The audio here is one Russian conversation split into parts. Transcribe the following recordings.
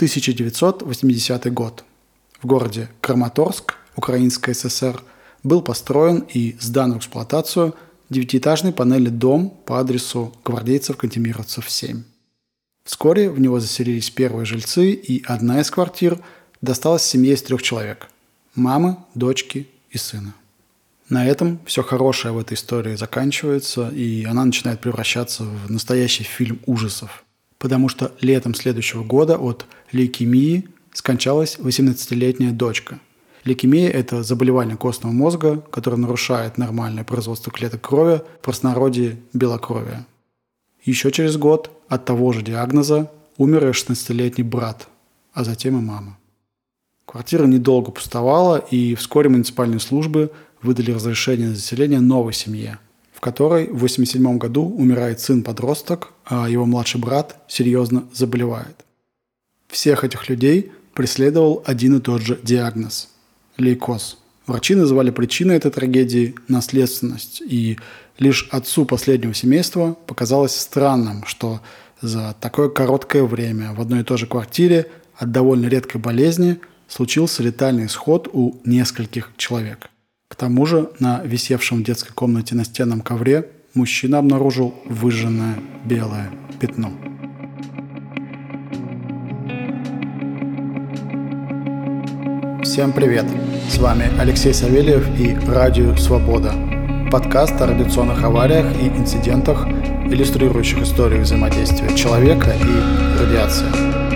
1980 год. В городе Краматорск, Украинская ССР, был построен и сдан в эксплуатацию девятиэтажный панельный дом по адресу гвардейцев Кантемировцев 7. Вскоре в него заселились первые жильцы, и одна из квартир досталась семье из трех человек – мамы, дочки и сына. На этом все хорошее в этой истории заканчивается, и она начинает превращаться в настоящий фильм ужасов – потому что летом следующего года от лейкемии скончалась 18-летняя дочка. Лейкемия – это заболевание костного мозга, которое нарушает нормальное производство клеток крови, в простонародье – белокровие. Еще через год от того же диагноза умер и 16-летний брат, а затем и мама. Квартира недолго пустовала, и вскоре муниципальные службы выдали разрешение на заселение новой семье – в которой в 1987 году умирает сын-подросток, а его младший брат серьезно заболевает. Всех этих людей преследовал один и тот же диагноз – лейкоз. Врачи называли причиной этой трагедии наследственность, и лишь отцу последнего семейства показалось странным, что за такое короткое время в одной и той же квартире от довольно редкой болезни случился летальный исход у нескольких человек – к тому же на висевшем в детской комнате настенном ковре мужчина обнаружил выжженное белое пятно. Всем привет! С вами Алексей Савельев и Радио Свобода. Подкаст о радиационных авариях и инцидентах, иллюстрирующих историю взаимодействия человека и радиации.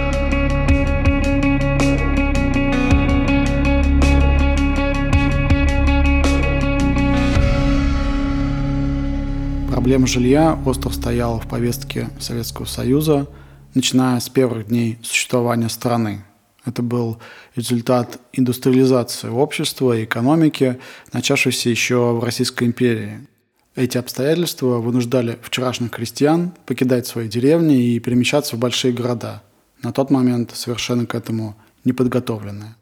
Проблема жилья остро стояла в повестке Советского Союза, начиная с первых дней существования страны. Это был результат индустриализации общества и экономики, начавшейся еще в Российской империи. Эти обстоятельства вынуждали вчерашних крестьян покидать свои деревни и перемещаться в большие города, на тот момент совершенно к этому неподготовленные.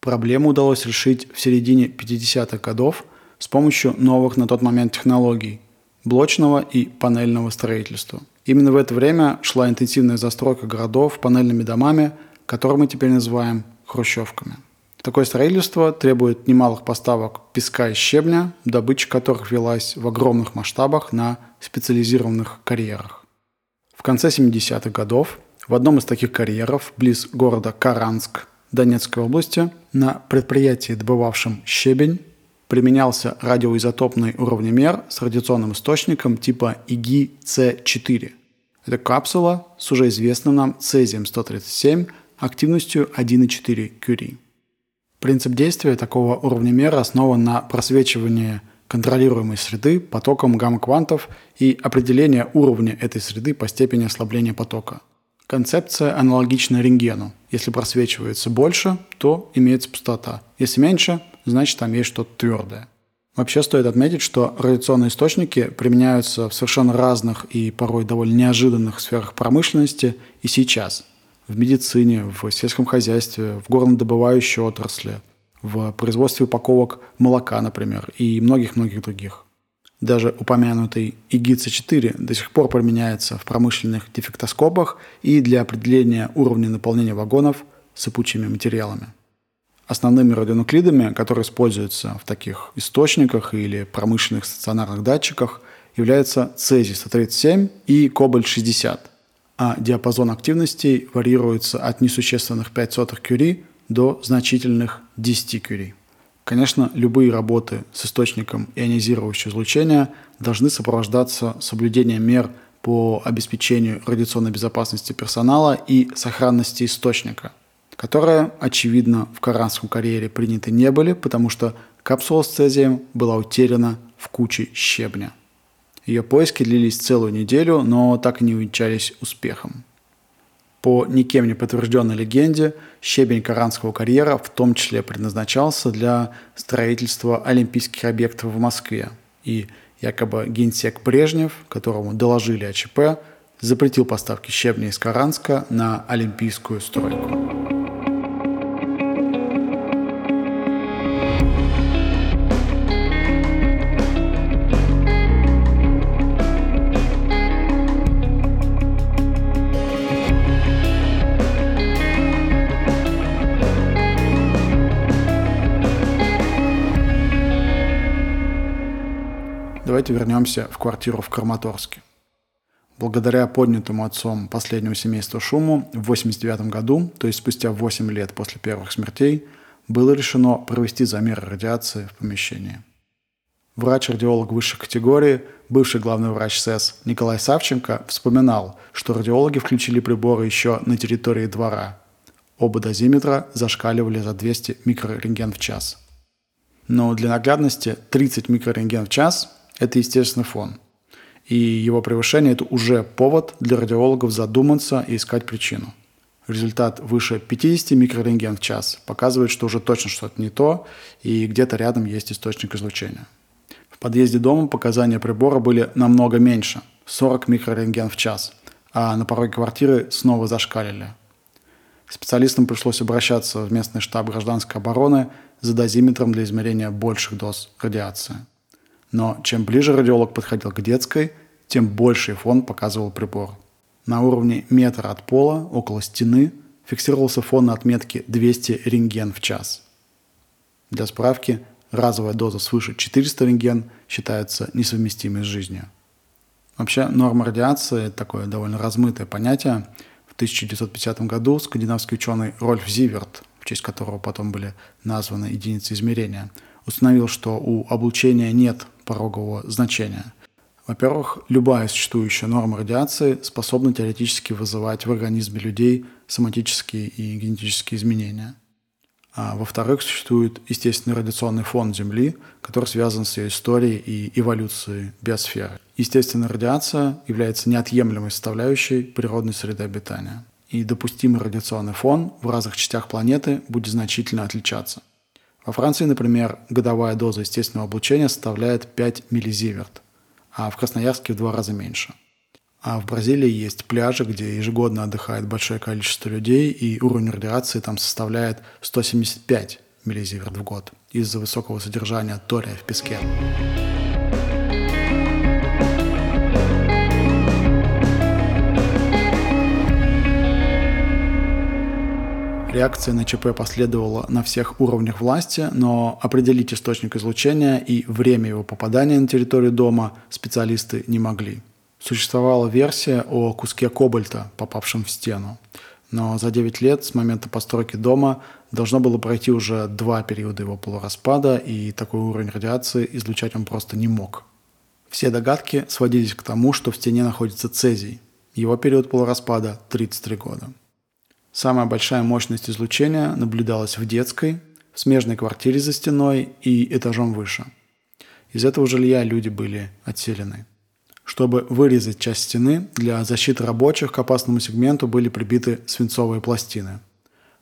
Проблему удалось решить в середине 50-х годов с помощью новых на тот момент технологий, блочного и панельного строительства. Именно в это время шла интенсивная застройка городов панельными домами, которые мы теперь называем хрущевками. Такое строительство требует немалых поставок песка и щебня, добыча которых велась в огромных масштабах на специализированных карьерах. В конце 70-х годов в одном из таких карьеров, близ города Каранск Донецкой области, на предприятии, добывавшем щебень, применялся радиоизотопный уровнемер с радиационным источником типа ИГИ-С4. Это капсула с уже известным нам цезием-137 активностью 1,4 Кюри. Принцип действия такого уровнемера основан на просвечивании контролируемой среды потоком гамма-квантов и определения уровня этой среды по степени ослабления потока. Концепция аналогична рентгену. Если просвечивается больше, то имеется пустота. Если меньше, значит там есть что-то твердое. Вообще стоит отметить, что радиационные источники применяются в совершенно разных и порой довольно неожиданных сферах промышленности и сейчас. В медицине, в сельском хозяйстве, в горнодобывающей отрасли, в производстве упаковок молока, например, и многих-многих других. Даже упомянутый ИГИЦ-4 до сих пор применяется в промышленных дефектоскопах и для определения уровня наполнения вагонов сыпучими материалами. Основными радионуклидами, которые используются в таких источниках или промышленных стационарных датчиках, являются цезий-137 и кобальт-60, а диапазон активностей варьируется от несущественных 5 сотых кюри до значительных 10 кюри. Конечно, любые работы с источником ионизирующего излучения должны сопровождаться соблюдением мер по обеспечению радиационной безопасности персонала и сохранности источника – которые, очевидно, в Коранском карьере приняты не были, потому что капсула с цезием была утеряна в куче щебня. Ее поиски длились целую неделю, но так и не увенчались успехом. По никем не подтвержденной легенде, щебень Коранского карьера в том числе предназначался для строительства олимпийских объектов в Москве. И якобы генсек Брежнев, которому доложили о ЧП, запретил поставки щебня из Каранска на олимпийскую стройку. Давайте вернемся в квартиру в Краматорске. Благодаря поднятому отцом последнего семейства шуму в 1989 году, то есть спустя 8 лет после первых смертей, было решено провести замеры радиации в помещении. Врач-радиолог высшей категории, бывший главный врач СЭС Николай Савченко вспоминал, что радиологи включили приборы еще на территории двора. Оба дозиметра зашкаливали за 200 микрорентген в час. Но для наглядности 30 микрорентген в час – это естественный фон – и его превышение – это уже повод для радиологов задуматься и искать причину. Результат выше 50 микрорентген в час показывает, что уже точно что-то не то, и где-то рядом есть источник излучения. В подъезде дома показания прибора были намного меньше – 40 микрорентген в час, а на пороге квартиры снова зашкалили. Специалистам пришлось обращаться в местный штаб гражданской обороны за дозиметром для измерения больших доз радиации – но чем ближе радиолог подходил к детской, тем больший фон показывал прибор. На уровне метра от пола, около стены, фиксировался фон на отметке 200 рентген в час. Для справки, разовая доза свыше 400 рентген считается несовместимой с жизнью. Вообще, норма радиации – такое довольно размытое понятие. В 1950 году скандинавский ученый Рольф Зиверт, в честь которого потом были названы единицы измерения, установил, что у облучения нет порогового значения. Во-первых, любая существующая норма радиации способна теоретически вызывать в организме людей соматические и генетические изменения. А во-вторых, существует естественный радиационный фон Земли, который связан с ее историей и эволюцией биосферы. Естественная радиация является неотъемлемой составляющей природной среды обитания. И допустимый радиационный фон в разных частях планеты будет значительно отличаться – во Франции, например, годовая доза естественного облучения составляет 5 миллизиверт, а в Красноярске в два раза меньше. А в Бразилии есть пляжи, где ежегодно отдыхает большое количество людей, и уровень радиации там составляет 175 миллизиверт в год из-за высокого содержания тория в песке. Реакция на ЧП последовала на всех уровнях власти, но определить источник излучения и время его попадания на территорию дома специалисты не могли. Существовала версия о куске кобальта, попавшем в стену. Но за 9 лет с момента постройки дома должно было пройти уже два периода его полураспада, и такой уровень радиации излучать он просто не мог. Все догадки сводились к тому, что в стене находится цезий. Его период полураспада – 33 года. Самая большая мощность излучения наблюдалась в детской, в смежной квартире за стеной и этажом выше. Из этого жилья люди были отселены. Чтобы вырезать часть стены, для защиты рабочих к опасному сегменту были прибиты свинцовые пластины.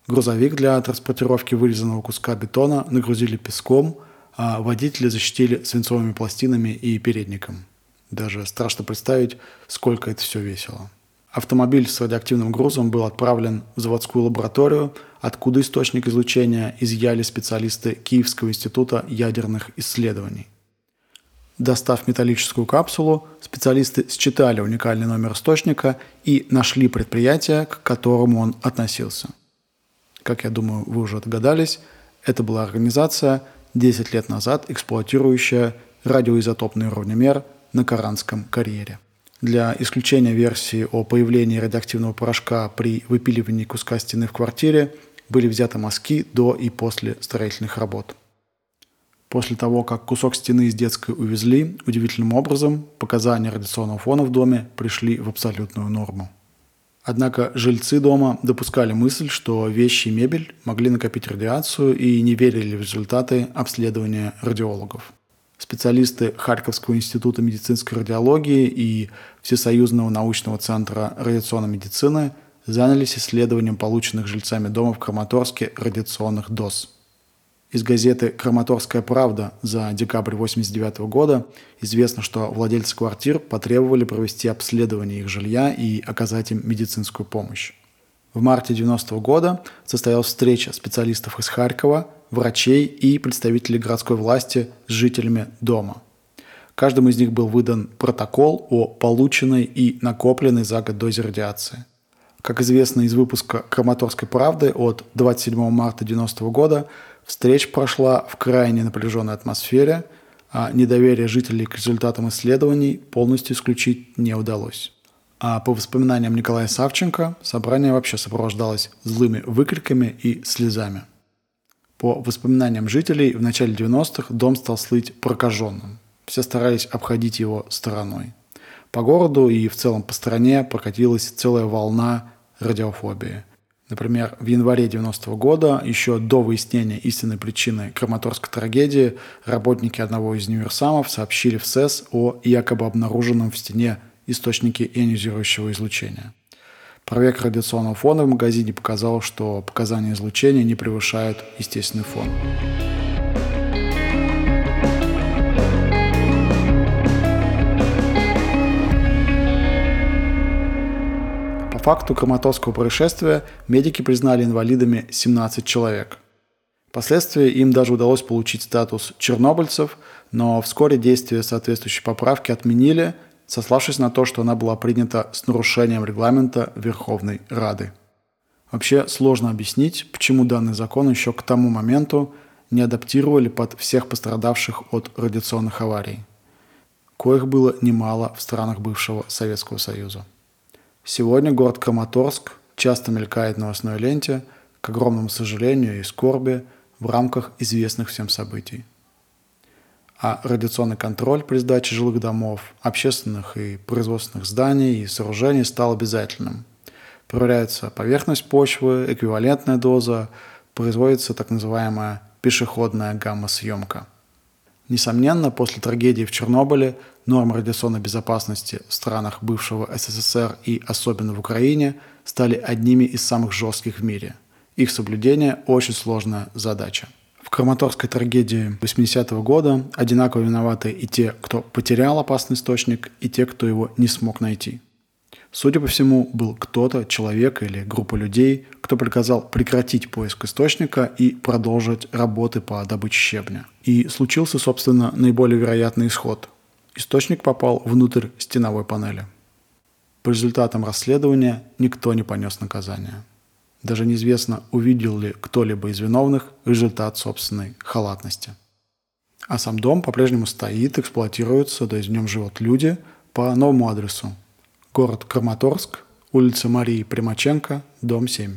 Грузовик для транспортировки вырезанного куска бетона нагрузили песком, а водители защитили свинцовыми пластинами и передником. Даже страшно представить, сколько это все весело. Автомобиль с радиоактивным грузом был отправлен в заводскую лабораторию, откуда источник излучения изъяли специалисты Киевского института ядерных исследований. Достав металлическую капсулу, специалисты считали уникальный номер источника и нашли предприятие, к которому он относился. Как я думаю, вы уже догадались, это была организация, 10 лет назад эксплуатирующая радиоизотопный уровнемер на Каранском карьере. Для исключения версии о появлении радиоактивного порошка при выпиливании куска стены в квартире были взяты мазки до и после строительных работ. После того, как кусок стены из детской увезли, удивительным образом показания радиационного фона в доме пришли в абсолютную норму. Однако жильцы дома допускали мысль, что вещи и мебель могли накопить радиацию и не верили в результаты обследования радиологов. Специалисты Харьковского института медицинской радиологии и Всесоюзного научного центра радиационной медицины занялись исследованием полученных жильцами дома в Краматорске радиационных доз. Из газеты «Краматорская правда» за декабрь 1989 года известно, что владельцы квартир потребовали провести обследование их жилья и оказать им медицинскую помощь. В марте 1990 года состоялась встреча специалистов из Харькова, врачей и представителей городской власти с жителями дома. Каждому из них был выдан протокол о полученной и накопленной за год дозе радиации. Как известно из выпуска «Краматорской правды» от 27 марта 1990 года, встреча прошла в крайне напряженной атмосфере, а недоверие жителей к результатам исследований полностью исключить не удалось. А по воспоминаниям Николая Савченко, собрание вообще сопровождалось злыми выкриками и слезами. По воспоминаниям жителей, в начале 90-х дом стал слыть прокаженным. Все старались обходить его стороной. По городу и в целом по стране прокатилась целая волна радиофобии. Например, в январе 90 -го года, еще до выяснения истинной причины краматорской трагедии, работники одного из универсамов сообщили в СЭС о якобы обнаруженном в стене источнике ионизирующего излучения – Проверка радиационного фона в магазине показала, что показания излучения не превышают естественный фон. По факту Краматорского происшествия медики признали инвалидами 17 человек. Впоследствии им даже удалось получить статус чернобыльцев, но вскоре действия соответствующей поправки отменили, сославшись на то, что она была принята с нарушением регламента Верховной Рады. Вообще сложно объяснить, почему данный закон еще к тому моменту не адаптировали под всех пострадавших от радиационных аварий, коих было немало в странах бывшего Советского Союза. Сегодня город Краматорск часто мелькает в новостной ленте, к огромному сожалению и скорби, в рамках известных всем событий а радиационный контроль при сдаче жилых домов, общественных и производственных зданий и сооружений стал обязательным. Проверяется поверхность почвы, эквивалентная доза, производится так называемая пешеходная гамма-съемка. Несомненно, после трагедии в Чернобыле нормы радиационной безопасности в странах бывшего СССР и особенно в Украине стали одними из самых жестких в мире. Их соблюдение – очень сложная задача. Краматорской трагедии 80-го года одинаково виноваты и те, кто потерял опасный источник, и те, кто его не смог найти. Судя по всему, был кто-то, человек или группа людей, кто приказал прекратить поиск источника и продолжить работы по добыче щебня. И случился, собственно, наиболее вероятный исход. Источник попал внутрь стеновой панели. По результатам расследования никто не понес наказания. Даже неизвестно, увидел ли кто-либо из виновных результат собственной халатности. А сам дом по-прежнему стоит, эксплуатируется, то есть в нем живут люди по новому адресу. Город Краматорск, улица Марии Примаченко, дом 7.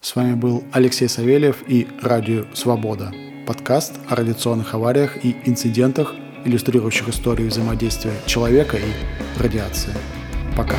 С вами был Алексей Савельев и Радио Свобода. Подкаст о радиационных авариях и инцидентах, иллюстрирующих историю взаимодействия человека и радиации. Пока.